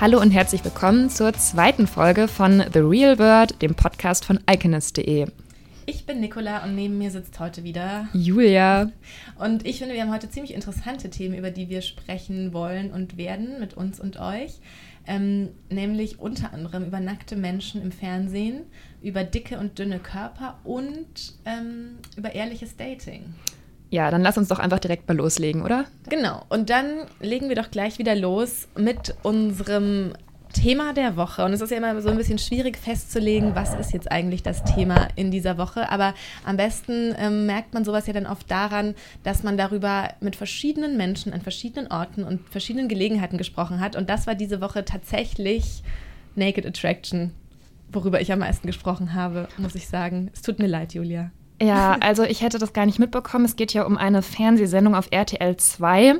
Hallo und herzlich willkommen zur zweiten Folge von The Real World, dem Podcast von iconist.de. Ich bin Nicola und neben mir sitzt heute wieder Julia. Und ich finde, wir haben heute ziemlich interessante Themen, über die wir sprechen wollen und werden mit uns und euch. Ähm, nämlich unter anderem über nackte Menschen im Fernsehen, über dicke und dünne Körper und ähm, über ehrliches Dating. Ja, dann lass uns doch einfach direkt mal loslegen, oder? Genau. Und dann legen wir doch gleich wieder los mit unserem Thema der Woche. Und es ist ja immer so ein bisschen schwierig festzulegen, was ist jetzt eigentlich das Thema in dieser Woche. Aber am besten ähm, merkt man sowas ja dann oft daran, dass man darüber mit verschiedenen Menschen an verschiedenen Orten und verschiedenen Gelegenheiten gesprochen hat. Und das war diese Woche tatsächlich Naked Attraction, worüber ich am meisten gesprochen habe, muss ich sagen. Es tut mir leid, Julia. Ja, also ich hätte das gar nicht mitbekommen. Es geht ja um eine Fernsehsendung auf RTL 2.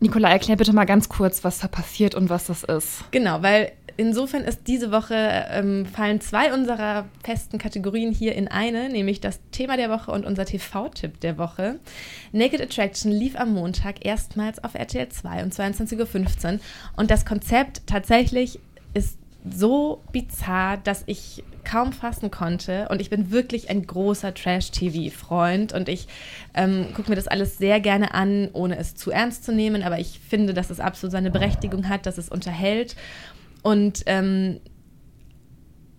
Nicola, erklär bitte mal ganz kurz, was da passiert und was das ist. Genau, weil insofern ist diese Woche ähm, fallen zwei unserer festen Kategorien hier in eine, nämlich das Thema der Woche und unser TV-Tipp der Woche. Naked Attraction lief am Montag erstmals auf RTL 2 um 22.15 Uhr und das Konzept tatsächlich ist so bizarr, dass ich kaum fassen konnte. Und ich bin wirklich ein großer Trash-TV-Freund und ich ähm, gucke mir das alles sehr gerne an, ohne es zu ernst zu nehmen. Aber ich finde, dass es absolut seine Berechtigung hat, dass es unterhält. Und ähm,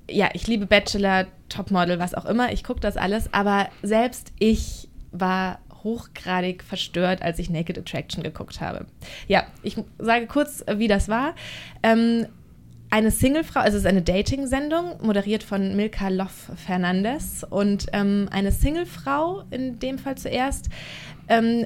ja, ich liebe Bachelor, Topmodel, was auch immer. Ich gucke das alles. Aber selbst ich war hochgradig verstört, als ich Naked Attraction geguckt habe. Ja, ich sage kurz, wie das war. Ähm, eine Singlefrau, also es ist eine Dating-Sendung, moderiert von Milka Loff Fernandez. Und ähm, eine Singlefrau, in dem Fall zuerst, ähm,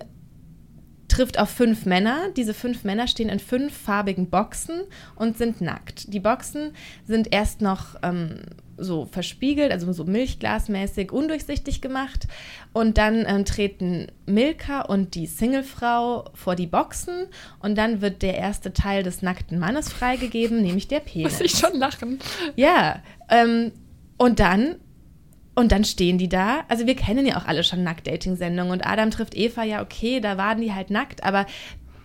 trifft auf fünf Männer. Diese fünf Männer stehen in fünf farbigen Boxen und sind nackt. Die Boxen sind erst noch ähm, so verspiegelt, also so milchglasmäßig undurchsichtig gemacht. Und dann ähm, treten Milka und die Singlefrau vor die Boxen und dann wird der erste Teil des nackten Mannes freigegeben, nämlich der Penis. Muss ich schon lachen. Ja, ähm, und dann und dann stehen die da. Also wir kennen ja auch alle schon Nackt-Dating-Sendungen und Adam trifft Eva, ja okay, da waren die halt nackt, aber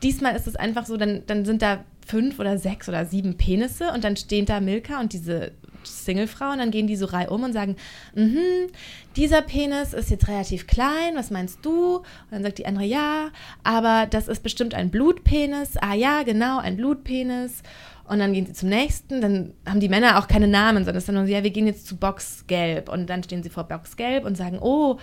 diesmal ist es einfach so, dann, dann sind da fünf oder sechs oder sieben Penisse und dann stehen da Milka und diese Singlefrau und dann gehen die so rei um und sagen, mhm, dieser Penis ist jetzt relativ klein, was meinst du? Und dann sagt die andere, ja, aber das ist bestimmt ein Blutpenis. Ah ja, genau, ein Blutpenis. Und dann gehen sie zum nächsten, dann haben die Männer auch keine Namen, sondern es ist dann nur so, ja, wir gehen jetzt zu Box Gelb. Und dann stehen sie vor Box Gelb und sagen, oh,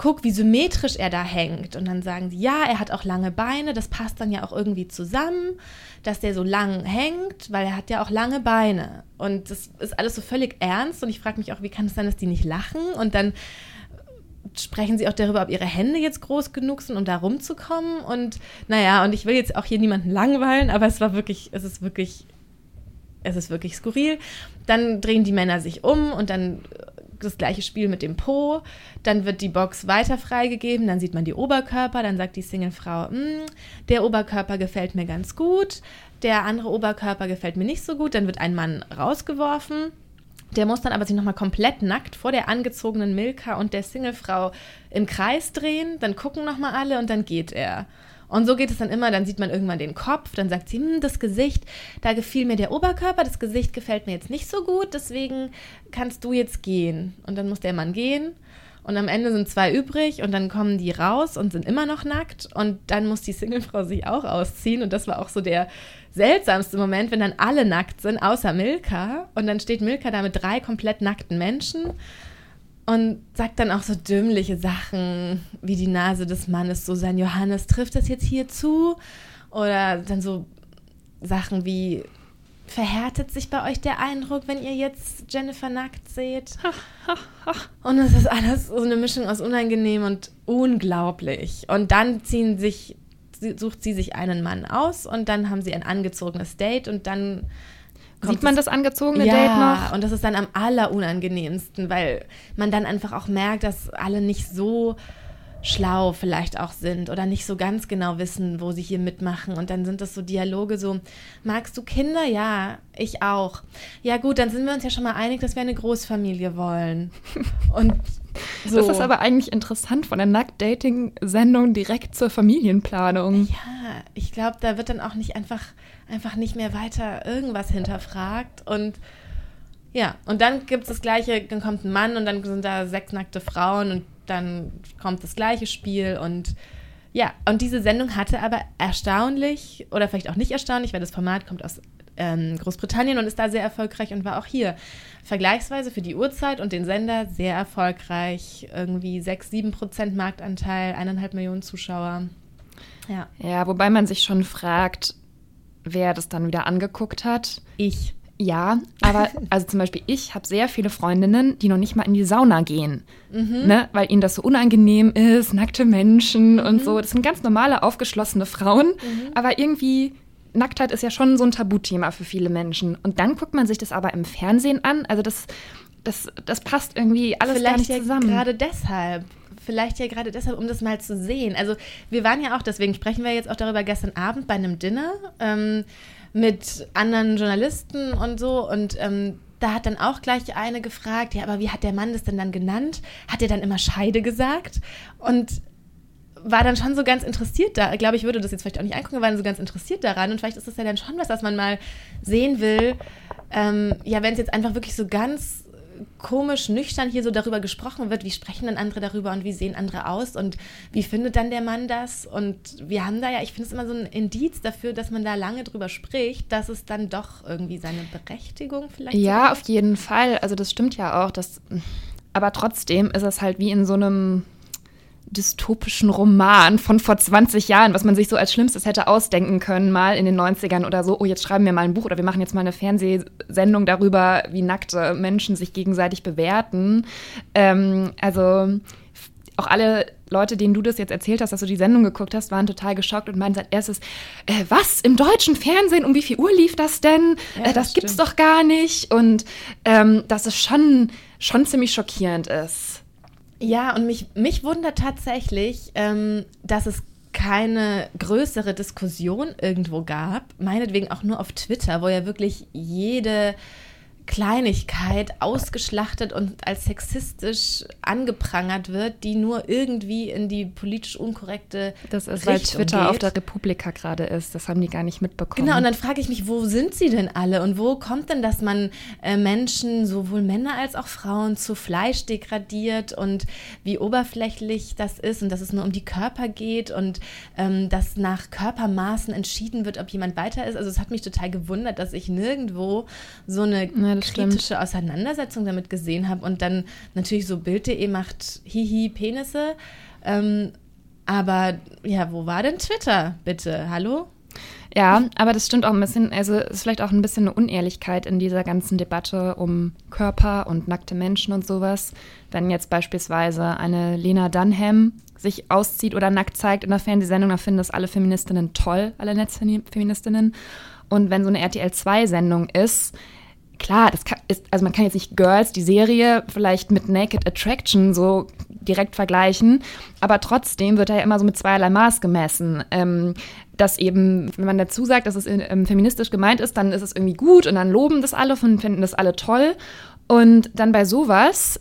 guck, wie symmetrisch er da hängt. Und dann sagen sie, ja, er hat auch lange Beine, das passt dann ja auch irgendwie zusammen, dass der so lang hängt, weil er hat ja auch lange Beine. Und das ist alles so völlig ernst. Und ich frage mich auch, wie kann es sein, dass die nicht lachen? Und dann sprechen sie auch darüber, ob ihre Hände jetzt groß genug sind, um da rumzukommen. Und naja, und ich will jetzt auch hier niemanden langweilen, aber es war wirklich, es ist wirklich, es ist wirklich skurril. Dann drehen die Männer sich um und dann das gleiche Spiel mit dem Po. Dann wird die Box weiter freigegeben, dann sieht man die Oberkörper, dann sagt die Singlefrau, hm, der Oberkörper gefällt mir ganz gut, der andere Oberkörper gefällt mir nicht so gut. Dann wird ein Mann rausgeworfen. Der muss dann aber sich nochmal komplett nackt vor der angezogenen Milka und der Singlefrau im Kreis drehen. Dann gucken nochmal alle und dann geht er. Und so geht es dann immer, dann sieht man irgendwann den Kopf, dann sagt sie, hm, das Gesicht, da gefiel mir der Oberkörper, das Gesicht gefällt mir jetzt nicht so gut, deswegen kannst du jetzt gehen. Und dann muss der Mann gehen. Und am Ende sind zwei übrig und dann kommen die raus und sind immer noch nackt. Und dann muss die Singlefrau sich auch ausziehen. Und das war auch so der seltsamste Moment, wenn dann alle nackt sind, außer Milka. Und dann steht Milka da mit drei komplett nackten Menschen und sagt dann auch so dümmliche Sachen wie die Nase des Mannes, so sein Johannes, trifft das jetzt hier zu? Oder dann so Sachen wie, verhärtet sich bei euch der Eindruck, wenn ihr jetzt Jennifer nackt seht? und es ist alles so eine Mischung aus unangenehm und unglaublich. Und dann ziehen sich, sucht sie sich einen Mann aus und dann haben sie ein angezogenes Date und dann Sieht man das angezogene ja, Date noch? und das ist dann am allerunangenehmsten, weil man dann einfach auch merkt, dass alle nicht so schlau vielleicht auch sind oder nicht so ganz genau wissen, wo sie hier mitmachen. Und dann sind das so Dialoge so, magst du Kinder? Ja, ich auch. Ja gut, dann sind wir uns ja schon mal einig, dass wir eine Großfamilie wollen. Und so. Das ist aber eigentlich interessant von der Nackt-Dating-Sendung direkt zur Familienplanung. Ja, ich glaube, da wird dann auch nicht einfach, einfach nicht mehr weiter irgendwas hinterfragt. Und ja, und dann gibt es das gleiche, dann kommt ein Mann und dann sind da sechs nackte Frauen und dann kommt das gleiche Spiel und ja, und diese Sendung hatte aber erstaunlich oder vielleicht auch nicht erstaunlich, weil das Format kommt aus ähm, Großbritannien und ist da sehr erfolgreich und war auch hier vergleichsweise für die Uhrzeit und den Sender sehr erfolgreich. Irgendwie 6, 7 Prozent Marktanteil, eineinhalb Millionen Zuschauer. Ja. ja, wobei man sich schon fragt, wer das dann wieder angeguckt hat. Ich. Ja, aber also zum Beispiel ich habe sehr viele Freundinnen, die noch nicht mal in die Sauna gehen, mhm. ne? weil ihnen das so unangenehm ist, nackte Menschen mhm. und so. Das sind ganz normale, aufgeschlossene Frauen, mhm. aber irgendwie Nacktheit ist ja schon so ein Tabuthema für viele Menschen. Und dann guckt man sich das aber im Fernsehen an. Also das, das, das passt irgendwie alles Vielleicht gar nicht ja zusammen. Gerade deshalb. Vielleicht ja gerade deshalb, um das mal zu sehen. Also wir waren ja auch, deswegen sprechen wir jetzt auch darüber gestern Abend bei einem Dinner. Ähm, mit anderen Journalisten und so. Und ähm, da hat dann auch gleich eine gefragt, ja, aber wie hat der Mann das denn dann genannt? Hat er dann immer Scheide gesagt? Und war dann schon so ganz interessiert da. Ich glaube, ich würde das jetzt vielleicht auch nicht angucken, war dann so ganz interessiert daran. Und vielleicht ist das ja dann schon was, was man mal sehen will. Ähm, ja, wenn es jetzt einfach wirklich so ganz komisch nüchtern hier so darüber gesprochen wird, wie sprechen dann andere darüber und wie sehen andere aus und wie findet dann der Mann das? Und wir haben da ja, ich finde es immer so ein Indiz dafür, dass man da lange drüber spricht, dass es dann doch irgendwie seine Berechtigung vielleicht Ja, so auf jeden Fall. Also das stimmt ja auch. Dass, aber trotzdem ist es halt wie in so einem dystopischen Roman von vor 20 Jahren, was man sich so als Schlimmstes hätte ausdenken können, mal in den 90ern oder so, oh, jetzt schreiben wir mal ein Buch oder wir machen jetzt mal eine Fernsehsendung darüber, wie nackte Menschen sich gegenseitig bewerten. Ähm, also auch alle Leute, denen du das jetzt erzählt hast, dass du die Sendung geguckt hast, waren total geschockt und meinten als erstes, äh, was, im deutschen Fernsehen, um wie viel Uhr lief das denn? Ja, äh, das, das gibt's doch gar nicht. Und ähm, dass es schon, schon ziemlich schockierend ist. Ja, und mich, mich wundert tatsächlich, ähm, dass es keine größere Diskussion irgendwo gab, meinetwegen auch nur auf Twitter, wo ja wirklich jede Kleinigkeit ausgeschlachtet und als sexistisch angeprangert wird, die nur irgendwie in die politisch unkorrekte Das ist, Richtung weil Twitter geht. auf der Republika gerade ist. Das haben die gar nicht mitbekommen. Genau, und dann frage ich mich, wo sind sie denn alle? Und wo kommt denn, dass man äh, Menschen, sowohl Männer als auch Frauen, zu Fleisch degradiert und wie oberflächlich das ist und dass es nur um die Körper geht und ähm, dass nach Körpermaßen entschieden wird, ob jemand weiter ist. Also es hat mich total gewundert, dass ich nirgendwo so eine ja, kritische stimmt. Auseinandersetzung damit gesehen habe und dann natürlich so Bild.de macht Hihi Penisse. Ähm, aber ja, wo war denn Twitter, bitte? Hallo? Ja, aber das stimmt auch ein bisschen, also es ist vielleicht auch ein bisschen eine Unehrlichkeit in dieser ganzen Debatte um Körper und nackte Menschen und sowas. Wenn jetzt beispielsweise eine Lena Dunham sich auszieht oder nackt zeigt in einer Fernsehsendung, dann finden das alle Feministinnen toll, alle Netzfeministinnen. Und wenn so eine RTL-2-Sendung ist, klar, das kann, ist, also man kann jetzt nicht Girls, die Serie, vielleicht mit Naked Attraction so direkt vergleichen, aber trotzdem wird da ja immer so mit zweierlei Maß gemessen. Ähm, dass eben, wenn man dazu sagt, dass es ähm, feministisch gemeint ist, dann ist es irgendwie gut und dann loben das alle und finden das alle toll. Und dann bei sowas,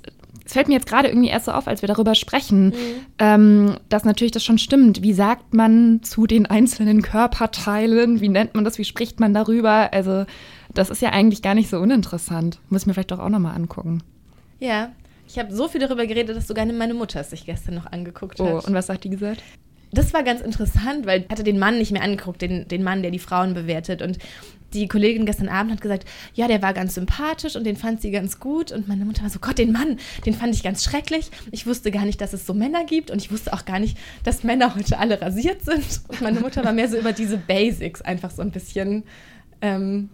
es fällt mir jetzt gerade irgendwie erst so auf, als wir darüber sprechen, mhm. ähm, dass natürlich das schon stimmt. Wie sagt man zu den einzelnen Körperteilen? Wie nennt man das? Wie spricht man darüber? Also das ist ja eigentlich gar nicht so uninteressant. Muss ich mir vielleicht doch auch nochmal angucken. Ja, ich habe so viel darüber geredet, dass sogar meine Mutter es sich gestern noch angeguckt hat. Oh, und was hat die gesagt? Das war ganz interessant, weil ich hatte den Mann nicht mehr angeguckt, den, den Mann, der die Frauen bewertet. Und die Kollegin gestern Abend hat gesagt, ja, der war ganz sympathisch und den fand sie ganz gut. Und meine Mutter war so, Gott, den Mann, den fand ich ganz schrecklich. Ich wusste gar nicht, dass es so Männer gibt und ich wusste auch gar nicht, dass Männer heute alle rasiert sind. Und meine Mutter war mehr so über diese Basics einfach so ein bisschen ähm,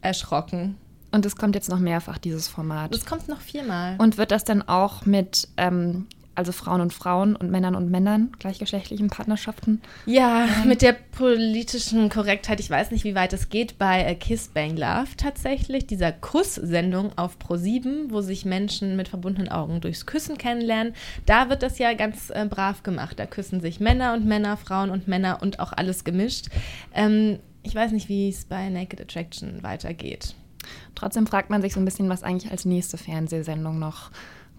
erschrocken. Und es kommt jetzt noch mehrfach, dieses Format. Es kommt noch viermal. Und wird das dann auch mit, ähm, also Frauen und Frauen und Männern und Männern, gleichgeschlechtlichen Partnerschaften? Ja, ähm. mit der politischen Korrektheit, ich weiß nicht, wie weit es geht, bei Kiss Bang Love tatsächlich, dieser Kuss-Sendung auf Pro7, wo sich Menschen mit verbundenen Augen durchs Küssen kennenlernen. Da wird das ja ganz äh, brav gemacht. Da küssen sich Männer und Männer, Frauen und Männer und auch alles gemischt. Ähm, ich weiß nicht, wie es bei Naked Attraction weitergeht. Trotzdem fragt man sich so ein bisschen, was eigentlich als nächste Fernsehsendung noch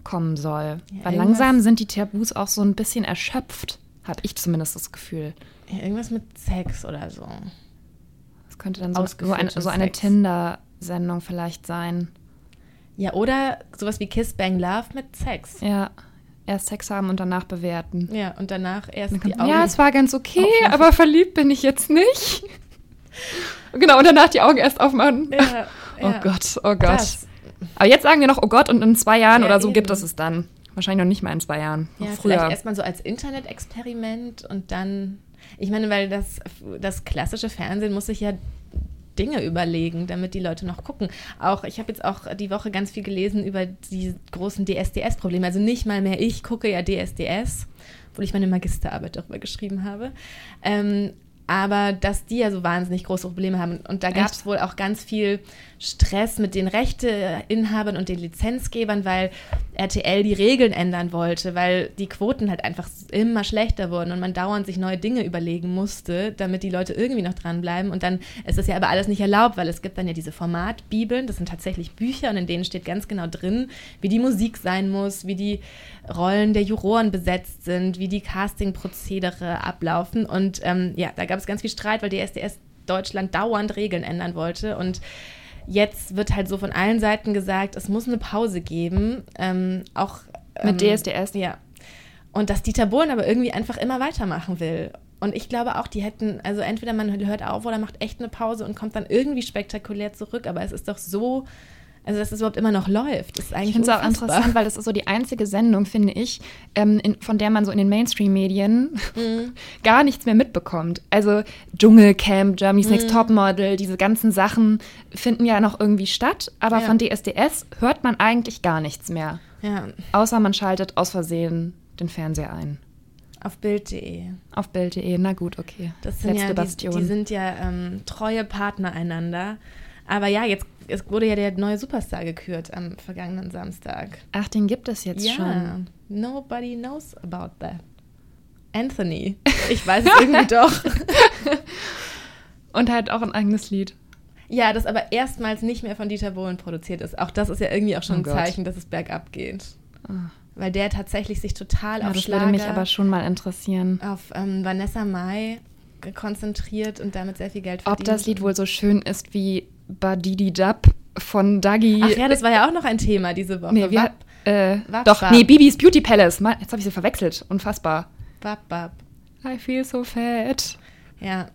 kommen soll. Ja, Weil langsam sind die Tabus auch so ein bisschen erschöpft, Habe ich zumindest das Gefühl. Ja, irgendwas mit Sex oder so. Das könnte dann so, so, ein, so eine Tinder-Sendung vielleicht sein. Ja, oder sowas wie Kiss Bang Love mit Sex. Ja. Erst Sex haben und danach bewerten. Ja, und danach erst Dann die kommt, Augen. ja, es war ganz okay, aufmachen. aber verliebt bin ich jetzt nicht. genau, und danach die Augen erst aufmachen. ja, Oh ja. Gott, oh Gott. Das. Aber jetzt sagen wir noch, oh Gott, und in zwei Jahren Ja, oder so eben. gibt es es dann. Wahrscheinlich noch nicht mal in zwei Jahren. Ja, noch vielleicht früher. erstmal so als Internet-Experiment und dann. Ich meine, weil das, das klassische Fernsehen muss sich ja Dinge überlegen, damit die Leute noch gucken. Auch ich habe jetzt auch die Woche ganz viel gelesen über die großen DSDS-Probleme. Also nicht mal mehr ich gucke ja DSDS, obwohl ich meine Magisterarbeit darüber geschrieben habe. Ähm, aber dass die ja so wahnsinnig große Probleme haben. Und da gab es wohl auch ganz viel Stress mit den Rechteinhabern und den Lizenzgebern, weil RTL die Regeln ändern wollte, weil die Quoten halt einfach immer schlechter wurden und man dauernd sich neue Dinge überlegen musste, damit die Leute irgendwie noch dranbleiben. Und dann ist das ja aber alles nicht erlaubt, weil es gibt dann ja diese Formatbibeln, das sind tatsächlich Bücher und in denen steht ganz genau drin, wie die Musik sein muss, wie die Rollen der Juroren besetzt sind, wie die Castingprozedere ablaufen. Und ähm, ja, da gab es ganz viel Streit, weil die SDS Deutschland dauernd Regeln ändern wollte und Jetzt wird halt so von allen Seiten gesagt, es muss eine Pause geben. Ähm, auch Mit ähm, DSDS? Ja. Und dass Dieter Bohlen aber irgendwie einfach immer weitermachen will. Und ich glaube auch, die hätten, also entweder man hört auf oder macht echt eine Pause und kommt dann irgendwie spektakulär zurück. Aber es ist doch so, also dass es überhaupt immer noch läuft. Ist eigentlich Ich finde es auch interessant, weil das ist so die einzige Sendung, finde ich, ähm, in, von der man so in den Mainstream-Medien Mhm. gar nichts mehr mitbekommt. Also Dschungelcamp, Germany's Mhm. Next Topmodel, diese ganzen Sachen finden ja noch irgendwie statt, aber Ja. von DSDS hört man eigentlich gar nichts mehr. Ja, Außer man schaltet aus Versehen den Fernseher ein. auf Bild.de. Auf Bild.de, na gut, okay. Das sind Letzte ja, die, Bastion. die sind ja ähm, treue Partner einander. Aber ja, jetzt es wurde ja der neue Superstar gekürt am vergangenen Samstag. Ach, den gibt es jetzt ja, schon. nobody knows about that. Anthony. Ich weiß es irgendwie doch. Und halt auch ein eigenes Lied. Ja, das aber erstmals nicht mehr von Dieter Bohlen produziert ist. Auch das ist ja irgendwie auch schon Oh ein Gott. Zeichen, dass es bergab geht. Ah. Weil der tatsächlich sich total Ja, auf das Schlager, würde mich aber schon mal interessieren. auf ähm, Vanessa Mai konzentriert und damit sehr viel Geld Ob verdient. das Lied wohl so schön ist wie Badidi Dub von Dagi. Ach ja, das war ja auch noch ein Thema diese Woche. Nee, wie, Wap, äh, Wap, doch, Wap. nee, Bibis Beauty Palace. Mann, jetzt habe ich sie verwechselt. Unfassbar. wap, wap. I feel so fat. Ja.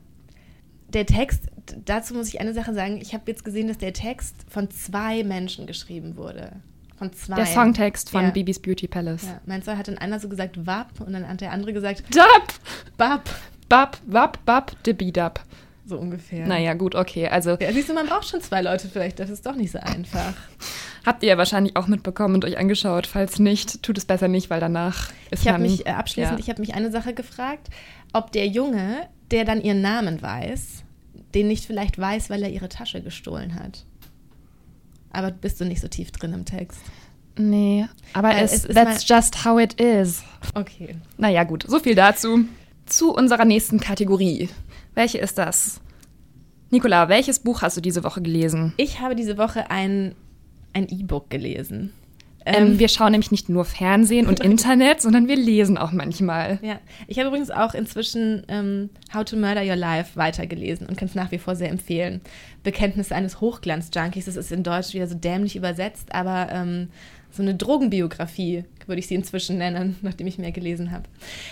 Der Text, dazu muss ich eine Sache sagen. Ich habe jetzt gesehen, dass der Text von zwei Menschen geschrieben wurde. Von zwei. Der Songtext von Ja. Bibis Beauty Palace. Ja, mein Sohn hat dann einer so gesagt Wap und dann hat der andere gesagt Dub! Bab. Bab, bab, dibi dub. So ungefähr. Naja, gut, okay. Also Ja, siehst du, man braucht schon zwei Leute vielleicht. Das ist doch nicht so einfach. habt ihr ja wahrscheinlich auch mitbekommen und euch angeschaut. Falls nicht, tut es besser nicht, weil danach ist Ich habe man... mich äh, abschließend, ja. ich habe mich eine Sache gefragt, ob der Junge, der dann ihren Namen weiß, den nicht vielleicht weiß, weil er ihre Tasche gestohlen hat. Aber bist du nicht so tief drin im Text? Nee, aber Weil es, es ist that's just how it is. Okay. Naja, gut, so viel dazu. Zu unserer nächsten Kategorie. Welche ist das? Nicola, welches Buch hast du diese Woche gelesen? Ich habe diese Woche ein ein E-Book gelesen. Ähm, wir schauen nämlich nicht nur Fernsehen und Internet, sondern wir lesen auch manchmal. ja, ich habe übrigens auch inzwischen ähm, How to Murder Your Life weitergelesen und kann es nach wie vor sehr empfehlen. Bekenntnisse eines Hochglanz-Junkies, das ist in Deutsch wieder so dämlich übersetzt, aber ähm, so eine Drogenbiografie würde ich sie inzwischen nennen, nachdem ich mehr gelesen habe.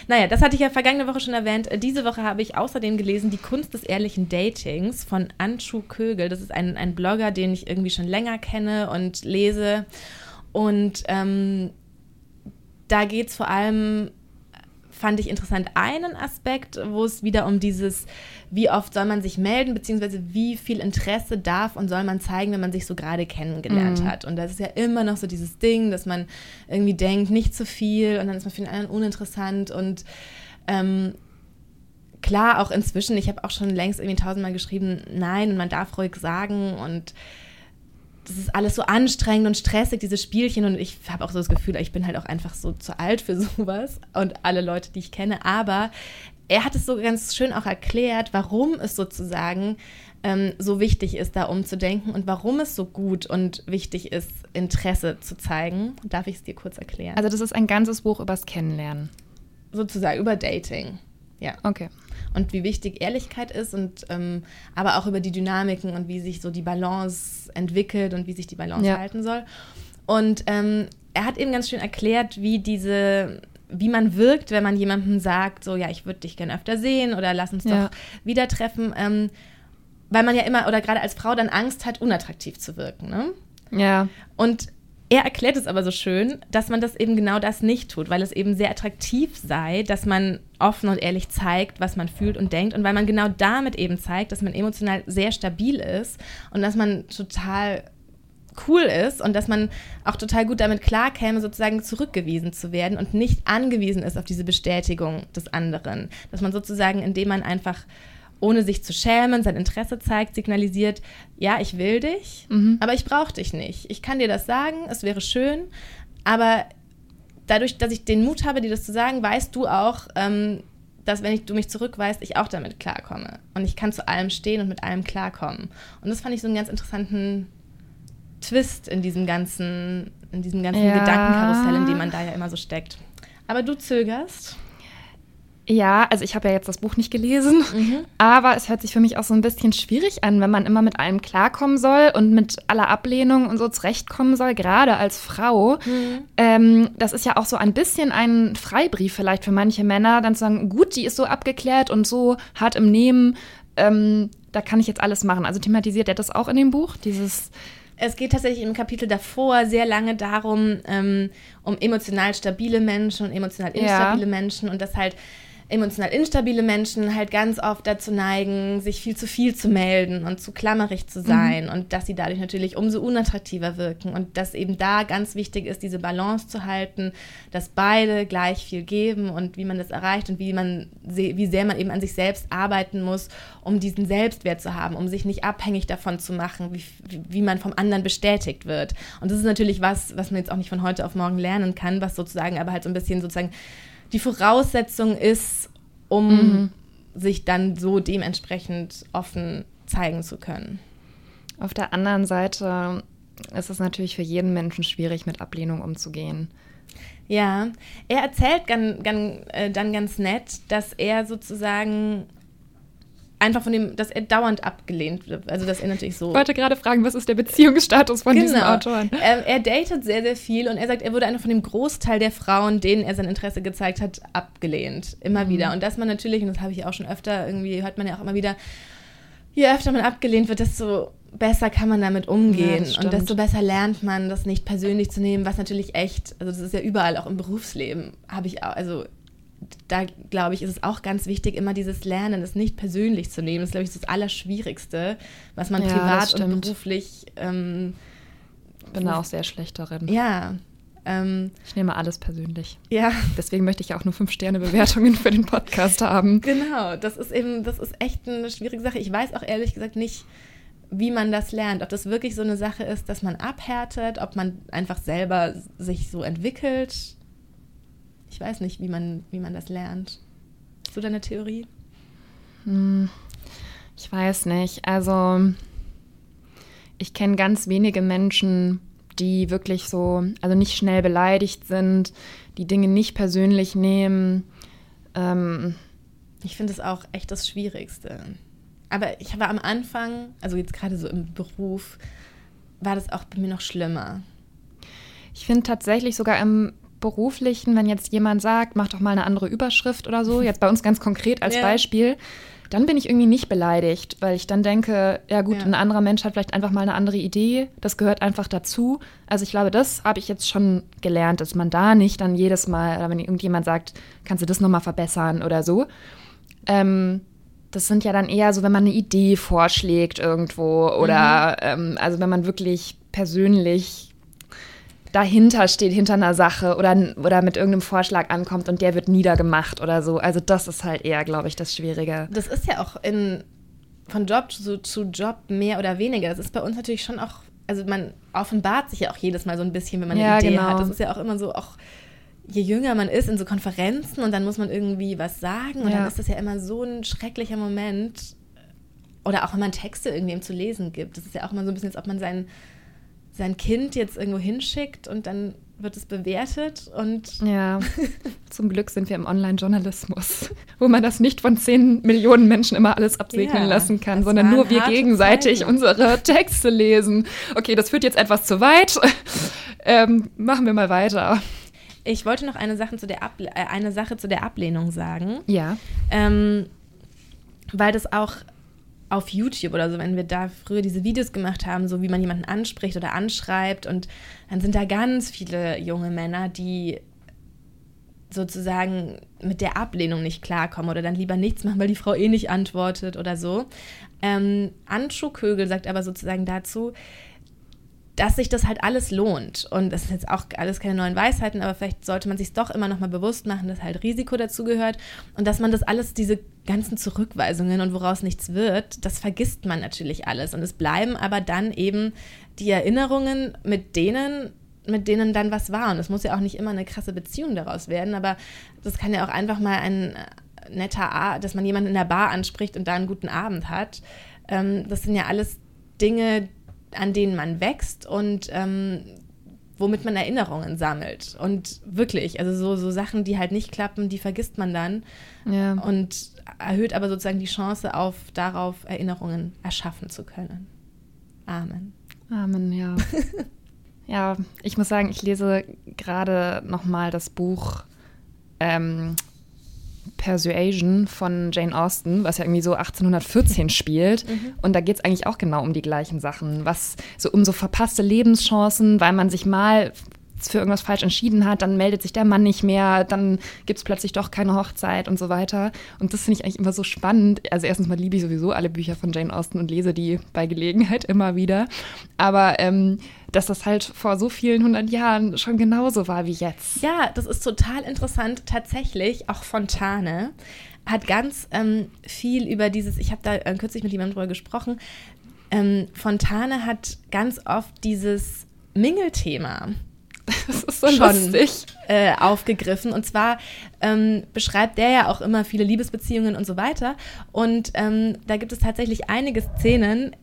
Naja, das hatte ich ja vergangene Woche schon erwähnt. Äh, Diese Woche habe ich außerdem gelesen Die Kunst des ehrlichen Datings von Anschu Kögel. Das ist ein, ein Blogger, den ich irgendwie schon länger kenne und lese. Und ähm, da geht es vor allem, fand ich interessant, einen Aspekt, wo es wieder um dieses, wie oft soll man sich melden, beziehungsweise wie viel Interesse darf und soll man zeigen, wenn man sich so gerade kennengelernt hat. Und das ist ja immer noch so dieses Ding, dass man irgendwie denkt, nicht zu viel und dann ist man für den anderen uninteressant und ähm, klar, auch inzwischen, ich habe auch schon längst irgendwie tausendmal geschrieben, nein, und man darf ruhig sagen und das ist alles so anstrengend und stressig, diese Spielchen. Und ich habe auch so das Gefühl, ich bin halt auch einfach so zu alt für sowas und alle Leute, die ich kenne. Aber er hat es so ganz schön auch erklärt, warum es sozusagen ähm, so wichtig ist, da umzudenken und warum es so gut und wichtig ist, Interesse zu zeigen. Darf ich es dir kurz erklären? Also das ist ein ganzes Buch übers Kennenlernen. sozusagen über Dating. Ja. Okay. Und wie wichtig Ehrlichkeit ist und ähm, aber auch über die Dynamiken und wie sich so die Balance entwickelt und wie sich die Balance Ja. halten soll. Und ähm, er hat eben ganz schön erklärt, wie diese, wie man wirkt, wenn man jemandem sagt, so ja, ich würde dich gerne öfter sehen oder lass uns Ja. doch wieder treffen. Ähm, weil man ja immer oder gerade als Frau dann Angst hat, unattraktiv zu wirken. Ne? Ja. Und er erklärt es aber so schön, dass man das eben genau das nicht tut, weil es eben sehr attraktiv sei, dass man offen und ehrlich zeigt, was man fühlt und denkt und weil man genau damit eben zeigt, dass man emotional sehr stabil ist und dass man total cool ist und dass man auch total gut damit klarkäme, sozusagen zurückgewiesen zu werden und nicht angewiesen ist auf diese Bestätigung des anderen. Dass man sozusagen, indem man einfach ohne sich zu schämen, sein Interesse zeigt, signalisiert, ja, ich will dich, aber ich brauche dich nicht. Ich kann dir das sagen, es wäre schön, aber dadurch, dass ich den Mut habe, dir das zu sagen, weißt du auch, ähm, dass wenn ich, du mich zurückweist, ich auch damit klarkomme. Und ich kann zu allem stehen und mit allem klarkommen. Und das fand ich so einen ganz interessanten Twist in diesem ganzen, in diesem ganzen Ja. Gedankenkarussell, in dem man da ja immer so steckt. Aber du zögerst. Ja, also ich habe ja jetzt das Buch nicht gelesen, aber es hört sich für mich auch so ein bisschen schwierig an, wenn man immer mit allem klarkommen soll und mit aller Ablehnung und so zurechtkommen soll, gerade als Frau. Ähm, das ist ja auch so ein bisschen ein Freibrief vielleicht für manche Männer, dann zu sagen, gut, die ist so abgeklärt und so hart im Nehmen, ähm, da kann ich jetzt alles machen. Also thematisiert er das auch in dem Buch, dieses Es geht tatsächlich im Kapitel davor sehr lange darum, ähm, um emotional stabile Menschen und emotional Ja. instabile Menschen und dass halt emotional instabile Menschen halt ganz oft dazu neigen, sich viel zu viel zu melden und zu klammerig zu sein und dass sie dadurch natürlich umso unattraktiver wirken und dass eben da ganz wichtig ist, diese Balance zu halten, dass beide gleich viel geben und wie man das erreicht und wie man wie sehr man eben an sich selbst arbeiten muss, um diesen Selbstwert zu haben, um sich nicht abhängig davon zu machen, wie- wie man vom anderen bestätigt wird. Und das ist natürlich was, was man jetzt auch nicht von heute auf morgen lernen kann, was sozusagen aber halt so ein bisschen sozusagen die Voraussetzung ist, um sich dann so dementsprechend offen zeigen zu können. Auf der anderen Seite ist es natürlich für jeden Menschen schwierig, mit Ablehnung umzugehen. Ja, er erzählt gan, äh, dann ganz nett, dass er sozusagen einfach von dem, dass er dauernd abgelehnt wird. Also dass er natürlich so. Ich wollte gerade fragen, was ist der Beziehungsstatus von diesem Genau. Autoren? Er, er datet sehr, sehr viel und er sagt, er wurde einfach von dem Großteil der Frauen, denen er sein Interesse gezeigt hat, abgelehnt. Immer wieder. Und dass man natürlich, und das habe ich auch schon öfter, irgendwie hört man ja auch immer wieder, je öfter man abgelehnt wird, desto besser kann man damit Ja, umgehen. das und desto besser lernt man, das nicht persönlich zu nehmen, was natürlich echt, also das ist ja überall, auch im Berufsleben, habe ich auch, also da glaube ich, ist es auch ganz wichtig, immer dieses Lernen, das nicht persönlich zu nehmen. Das ist, glaube ich, das Allerschwierigste, was man Ja, privat und beruflich ähm, Ich bin da auch sehr schlecht darin. ja, ähm, Ich nehme alles persönlich. ja, Deswegen möchte ich auch nur fünf Sterne Bewertungen für den Podcast haben. genau. Das ist eben, das ist echt eine schwierige Sache. Ich weiß auch ehrlich gesagt nicht, wie man das lernt. Ob das wirklich so eine Sache ist, dass man abhärtet, ob man einfach selber sich so entwickelt. Weiß nicht, wie man, wie man das lernt. Hast du da eine Theorie? Hm, ich weiß nicht. Also, ich kenne ganz wenige Menschen, die wirklich so, also nicht schnell beleidigt sind, die Dinge nicht persönlich nehmen. Ähm, Ich finde es auch echt das Schwierigste. Aber ich war am Anfang, also jetzt gerade so im Beruf, war das auch bei mir noch schlimmer. Ich finde tatsächlich sogar im beruflichen, wenn jetzt jemand sagt, mach doch mal eine andere Überschrift oder so, jetzt bei uns ganz konkret als Ja. Beispiel, dann bin ich irgendwie nicht beleidigt, weil ich dann denke, ja gut, Ja. ein anderer Mensch hat vielleicht einfach mal eine andere Idee, das gehört einfach dazu. Also ich glaube, das habe ich jetzt schon gelernt, dass man da nicht dann jedes Mal, wenn irgendjemand sagt, kannst du das nochmal verbessern oder so. Ähm, das sind ja dann eher so, wenn man eine Idee vorschlägt irgendwo oder ähm, also wenn man wirklich persönlich dahinter steht, hinter einer Sache oder, oder mit irgendeinem Vorschlag ankommt und der wird niedergemacht oder so. Also das ist halt eher, glaube ich, das Schwierige. Das ist ja auch in, von Job zu, zu Job mehr oder weniger. Das ist bei uns natürlich schon auch, also man offenbart sich ja auch jedes Mal so ein bisschen, wenn man eine Ja, Idee genau. hat. Das ist ja auch immer so, auch je jünger man ist in so Konferenzen und dann muss man irgendwie was sagen und Ja. dann ist das ja immer so ein schrecklicher Moment. Oder auch wenn man Texte irgendwem zu lesen gibt. Das ist ja auch immer so ein bisschen, als ob man sein, sein Kind jetzt irgendwo hinschickt und dann wird es bewertet und. Ja, zum Glück sind wir im Online-Journalismus, wo man das nicht von zehn Millionen Menschen immer alles absegnen ja, lassen kann, sondern nur wir gegenseitig Zeiten. unsere Texte lesen. Okay, das führt jetzt etwas zu weit. Ähm, machen wir mal weiter. Ich wollte noch eine Sache zu der, Able äh, eine Sache zu der Ablehnung sagen. Ja. Ähm, weil das auch auf YouTube oder so, wenn wir da früher diese Videos gemacht haben, so wie man jemanden anspricht oder anschreibt und dann sind da ganz viele junge Männer, die sozusagen mit der Ablehnung nicht klarkommen oder dann lieber nichts machen, weil die Frau eh nicht antwortet oder so. Ähm, Anschu sagt aber sozusagen dazu, dass sich das halt alles lohnt. Und das ist jetzt auch alles keine neuen Weisheiten, aber vielleicht sollte man sich doch immer noch mal bewusst machen, dass halt Risiko dazu gehört und dass man das alles, diese ganzen Zurückweisungen und woraus nichts wird, das vergisst man natürlich alles. Und es bleiben aber dann eben die Erinnerungen mit denen, mit denen dann was war. Und es muss ja auch nicht immer eine krasse Beziehung daraus werden, aber das kann ja auch einfach mal ein netter, dass man jemanden in der Bar anspricht und da einen guten Abend hat. Ähm, das sind ja alles Dinge, an denen man wächst und ähm, womit man Erinnerungen sammelt. Und wirklich, also so, so Sachen, die halt nicht klappen, die vergisst man dann ja. und erhöht aber sozusagen die Chance auf darauf, Erinnerungen erschaffen zu können. Amen. Amen, ja. ja, ich muss sagen, ich lese gerade nochmal das Buch ähm, Persuasion von Jane Austen, was ja irgendwie so 1814 spielt. Mhm. Und da geht es eigentlich auch genau um die gleichen Sachen. Was so um so verpasste Lebenschancen, weil man sich mal für irgendwas falsch entschieden hat, dann meldet sich der Mann nicht mehr, dann gibt es plötzlich doch keine Hochzeit und so weiter. Und das finde ich eigentlich immer so spannend. Also erstens mal liebe ich sowieso alle Bücher von Jane Austen und lese die bei Gelegenheit immer wieder. Aber ähm, dass das halt vor so vielen hundert Jahren schon genauso war wie jetzt. Ja, das ist total interessant. Tatsächlich, auch Fontane hat ganz ähm, viel über dieses, ich habe da äh, kürzlich mit jemandem drüber gesprochen, ähm, Fontane hat ganz oft dieses Mingelthema das ist so schon äh, aufgegriffen. Und zwar ähm, beschreibt der ja auch immer viele Liebesbeziehungen und so weiter. Und ähm, da gibt es tatsächlich einige Szenen,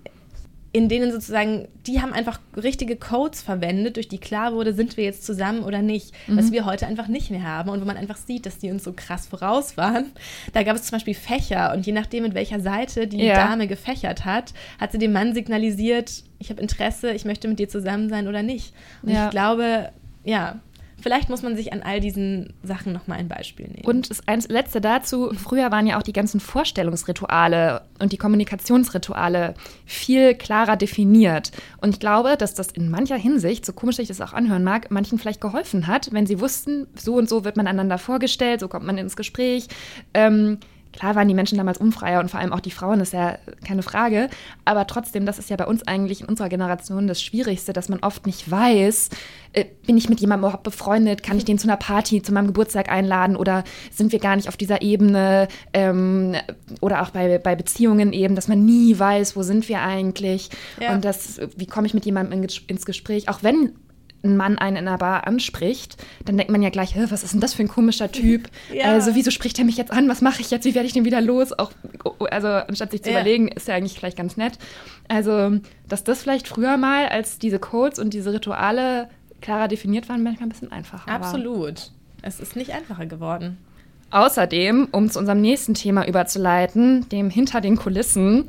in denen sozusagen, die haben einfach richtige Codes verwendet, durch die klar wurde, sind wir jetzt zusammen oder nicht, mhm. was wir heute einfach nicht mehr haben und wo man einfach sieht, dass die uns so krass voraus waren. Da gab es zum Beispiel Fächer und je nachdem, mit welcher Seite die ja. Dame gefächert hat, hat sie dem Mann signalisiert, ich habe Interesse, ich möchte mit dir zusammen sein oder nicht. Und ja. ich glaube, ja, Vielleicht muss man sich an all diesen Sachen nochmal ein Beispiel nehmen. Und das letzte dazu, früher waren ja auch die ganzen Vorstellungsrituale und die Kommunikationsrituale viel klarer definiert. Und ich glaube, dass das in mancher Hinsicht, so komisch ich das auch anhören mag, manchen vielleicht geholfen hat, wenn sie wussten, so und so wird man einander vorgestellt, so kommt man ins Gespräch. Ähm, Klar waren die Menschen damals unfreier und vor allem auch die Frauen, ist ja keine Frage. Aber trotzdem, das ist ja bei uns eigentlich in unserer Generation das Schwierigste, dass man oft nicht weiß, äh, bin ich mit jemandem überhaupt befreundet, kann ich den zu einer Party, zu meinem Geburtstag einladen oder sind wir gar nicht auf dieser Ebene ähm, oder auch bei, bei Beziehungen eben, dass man nie weiß, wo sind wir eigentlich ja. und das, wie komme ich mit jemandem in, ins Gespräch, auch wenn ein Mann einen in einer Bar anspricht, dann denkt man ja gleich, was ist denn das für ein komischer Typ? Ja. Also wieso spricht er mich jetzt an? Was mache ich jetzt? Wie werde ich denn wieder los? Auch, also anstatt sich zu ja. überlegen, ist ja eigentlich vielleicht ganz nett. Also, dass das vielleicht früher mal, als diese Codes und diese Rituale klarer definiert waren, manchmal ein bisschen einfacher Absolut. War. Es ist nicht einfacher geworden. Außerdem, um zu unserem nächsten Thema überzuleiten, dem hinter den Kulissen,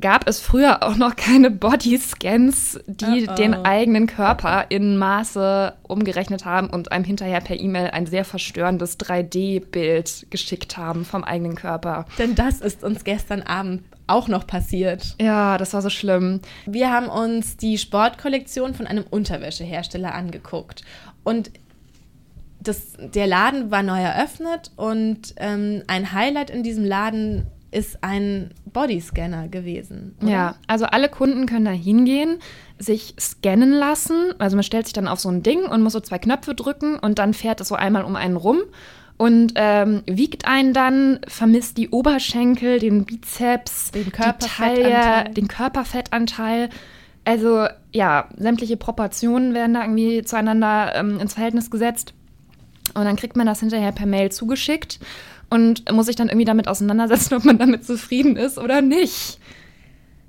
gab es früher auch noch keine Bodyscans, die oh oh. den eigenen Körper in Maße umgerechnet haben und einem hinterher per E-Mail ein sehr verstörendes 3D-Bild geschickt haben vom eigenen Körper. Denn das ist uns gestern Abend auch noch passiert. Ja, das war so schlimm. Wir haben uns die Sportkollektion von einem Unterwäschehersteller angeguckt und das, der Laden war neu eröffnet und ähm, ein Highlight in diesem Laden ist ein Bodyscanner gewesen. Oder? Ja, also alle Kunden können da hingehen, sich scannen lassen. Also man stellt sich dann auf so ein Ding und muss so zwei Knöpfe drücken und dann fährt es so einmal um einen rum und ähm, wiegt einen dann, vermisst die Oberschenkel, den Bizeps, den Körperfettanteil. den Körperfettanteil. Also ja, sämtliche Proportionen werden da irgendwie zueinander ähm, ins Verhältnis gesetzt. Und dann kriegt man das hinterher per Mail zugeschickt und muss sich dann irgendwie damit auseinandersetzen, ob man damit zufrieden ist oder nicht.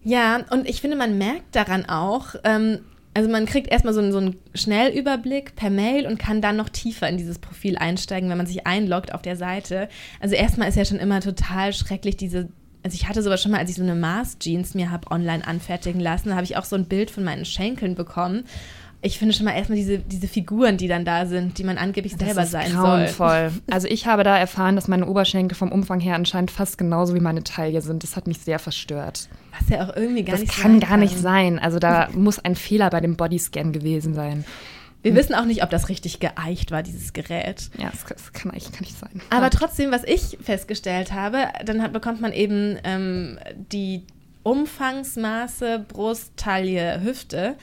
Ja, und ich finde, man merkt daran auch, ähm, also man kriegt erstmal so einen, so einen Schnellüberblick per Mail und kann dann noch tiefer in dieses Profil einsteigen, wenn man sich einloggt auf der Seite. Also erstmal ist ja schon immer total schrecklich diese also ich hatte sowas schon mal, als ich so eine Mars-Jeans mir habe online anfertigen lassen, habe ich auch so ein Bild von meinen Schenkeln bekommen ich finde schon mal erstmal diese, diese Figuren, die dann da sind, die man angeblich das selber sein grauenvoll. soll. Also ich habe da erfahren, dass meine Oberschenkel vom Umfang her anscheinend fast genauso wie meine Taille sind. Das hat mich sehr verstört. Was ja auch irgendwie gar das nicht Das kann gar kann. nicht sein. Also da muss ein Fehler bei dem Bodyscan gewesen sein. Wir wissen auch nicht, ob das richtig geeicht war, dieses Gerät. Ja, das, das kann, eigentlich, kann nicht sein. Aber trotzdem, was ich festgestellt habe, dann hat, bekommt man eben ähm, die Umfangsmaße Brust, Taille, Hüfte.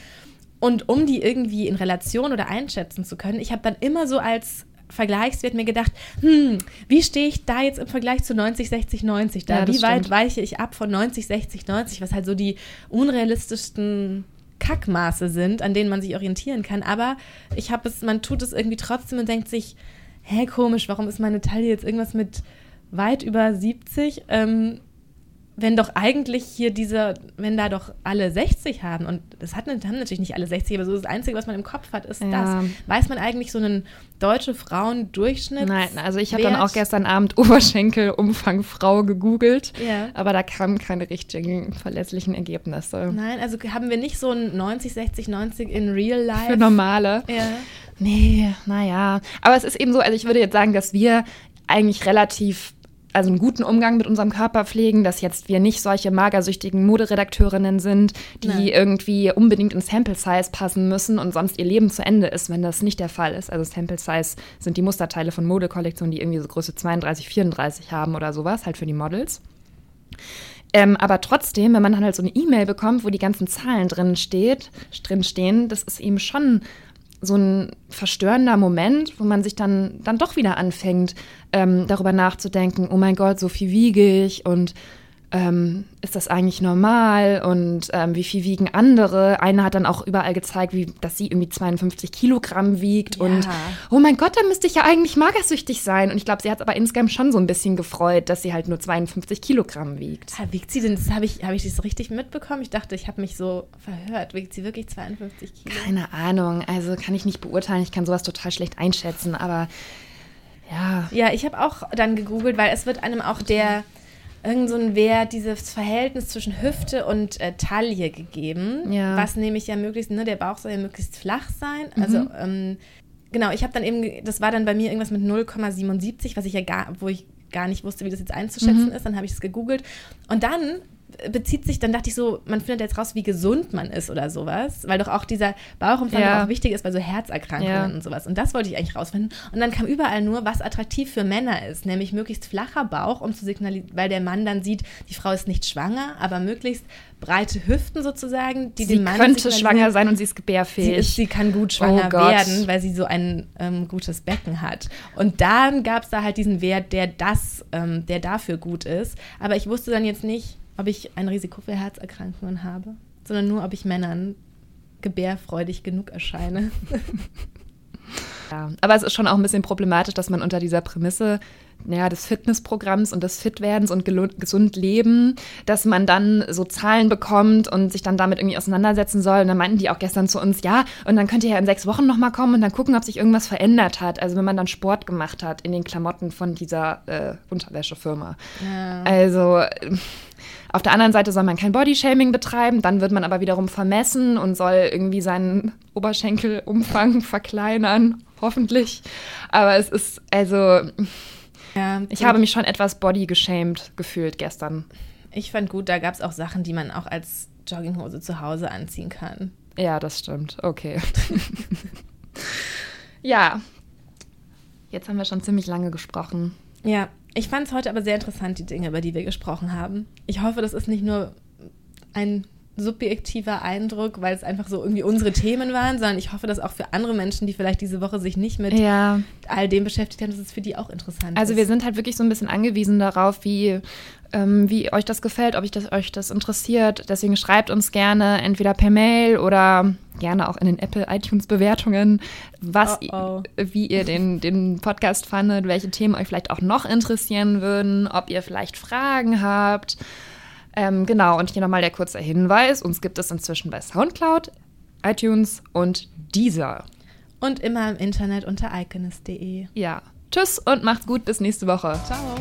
Und um die irgendwie in Relation oder einschätzen zu können, ich habe dann immer so als Vergleichswert mir gedacht, hm, wie stehe ich da jetzt im Vergleich zu 90, 60, 90 da? Ja, wie weit weiche ich ab von 90, 60, 90, was halt so die unrealistischsten Kackmaße sind, an denen man sich orientieren kann. Aber ich habe es, man tut es irgendwie trotzdem und denkt sich, hä, komisch, warum ist meine Taille jetzt irgendwas mit weit über 70? Ähm, wenn doch eigentlich hier diese, wenn da doch alle 60 haben, und das hat, haben natürlich nicht alle 60, aber so das Einzige, was man im Kopf hat, ist ja. das. Weiß man eigentlich so einen deutsche Frauendurchschnitt? Nein, also ich habe dann auch gestern Abend Oberschenkelumfang Frau gegoogelt, ja. aber da kamen keine richtigen, verlässlichen Ergebnisse. Nein, also haben wir nicht so ein 90, 60, 90 in real life? Für normale? Ja. Nee, naja. Aber es ist eben so, also ich würde jetzt sagen, dass wir eigentlich relativ also einen guten Umgang mit unserem Körper pflegen, dass jetzt wir nicht solche magersüchtigen Moderedakteurinnen sind, die Nein. irgendwie unbedingt in Sample Size passen müssen und sonst ihr Leben zu Ende ist, wenn das nicht der Fall ist. Also Sample Size sind die Musterteile von Modekollektionen, die irgendwie so Größe 32, 34 haben oder sowas, halt für die Models. Ähm, aber trotzdem, wenn man dann halt so eine E-Mail bekommt, wo die ganzen Zahlen drin steht, drin stehen, das ist eben schon so ein verstörender Moment, wo man sich dann, dann doch wieder anfängt, ähm, darüber nachzudenken, oh mein Gott, so viel wiege ich und ähm, ist das eigentlich normal und ähm, wie viel wiegen andere? Eine hat dann auch überall gezeigt, wie, dass sie irgendwie 52 Kilogramm wiegt ja. und oh mein Gott, da müsste ich ja eigentlich magersüchtig sein. Und ich glaube, sie hat es aber insgesamt schon so ein bisschen gefreut, dass sie halt nur 52 Kilogramm wiegt. Wiegt sie denn, das habe ich, hab ich das richtig mitbekommen? Ich dachte, ich habe mich so verhört. Wiegt sie wirklich 52 Kilo? Keine Ahnung, also kann ich nicht beurteilen. Ich kann sowas total schlecht einschätzen, aber ja. Ja, ich habe auch dann gegoogelt, weil es wird einem auch der irgend so ein Wert, dieses Verhältnis zwischen Hüfte und äh, Taille gegeben, ja. was nämlich ja möglichst, ne, der Bauch soll ja möglichst flach sein. Mhm. Also ähm, genau, ich habe dann eben, das war dann bei mir irgendwas mit 0,77, was ich ja gar, wo ich gar nicht wusste, wie das jetzt einzuschätzen mhm. ist. Dann habe ich es gegoogelt und dann bezieht sich, dann dachte ich so, man findet jetzt raus, wie gesund man ist oder sowas, weil doch auch dieser Bauchumfang ja. auch wichtig ist bei so Herzerkrankungen ja. und sowas. Und das wollte ich eigentlich rausfinden. Und dann kam überall nur, was attraktiv für Männer ist, nämlich möglichst flacher Bauch, um zu signalisieren, weil der Mann dann sieht, die Frau ist nicht schwanger, aber möglichst breite Hüften sozusagen, die sie den Mann könnte schwanger sein und sie ist gebärfähig. Sie, ist, sie kann gut schwanger oh werden, weil sie so ein ähm, gutes Becken hat. Und dann gab es da halt diesen Wert, der das, ähm, der dafür gut ist. Aber ich wusste dann jetzt nicht, ob ich ein Risiko für Herzerkrankungen habe, sondern nur, ob ich Männern gebärfreudig genug erscheine. Ja, aber es ist schon auch ein bisschen problematisch, dass man unter dieser Prämisse ja, des Fitnessprogramms und des Fitwerdens und gesund Leben, dass man dann so Zahlen bekommt und sich dann damit irgendwie auseinandersetzen soll. Und dann meinten die auch gestern zu uns, ja, und dann könnt ihr ja in sechs Wochen nochmal kommen und dann gucken, ob sich irgendwas verändert hat. Also wenn man dann Sport gemacht hat in den Klamotten von dieser äh, Unterwäschefirma. Ja. Also auf der anderen Seite soll man kein Bodyshaming betreiben, dann wird man aber wiederum vermessen und soll irgendwie seinen Oberschenkelumfang verkleinern, hoffentlich. Aber es ist, also, ja, ich habe mich schon etwas body geschämt gefühlt gestern. Ich fand gut, da gab es auch Sachen, die man auch als Jogginghose zu Hause anziehen kann. Ja, das stimmt. Okay. ja. Jetzt haben wir schon ziemlich lange gesprochen. Ja, ich fand es heute aber sehr interessant, die Dinge, über die wir gesprochen haben. Ich hoffe, das ist nicht nur ein subjektiver Eindruck, weil es einfach so irgendwie unsere Themen waren, sondern ich hoffe, dass auch für andere Menschen, die vielleicht diese Woche sich nicht mit ja. all dem beschäftigt haben, dass es für die auch interessant also ist. Also wir sind halt wirklich so ein bisschen angewiesen darauf, wie, ähm, wie euch das gefällt, ob ich das, euch das interessiert. Deswegen schreibt uns gerne entweder per Mail oder gerne auch in den Apple iTunes Bewertungen, was oh oh. wie ihr den, den Podcast fandet, welche Themen euch vielleicht auch noch interessieren würden, ob ihr vielleicht Fragen habt. Ähm, genau, und hier nochmal der kurze Hinweis. Uns gibt es inzwischen bei Soundcloud iTunes und Deezer. Und immer im Internet unter iconist.de. Ja. Tschüss und macht's gut, bis nächste Woche. Ciao.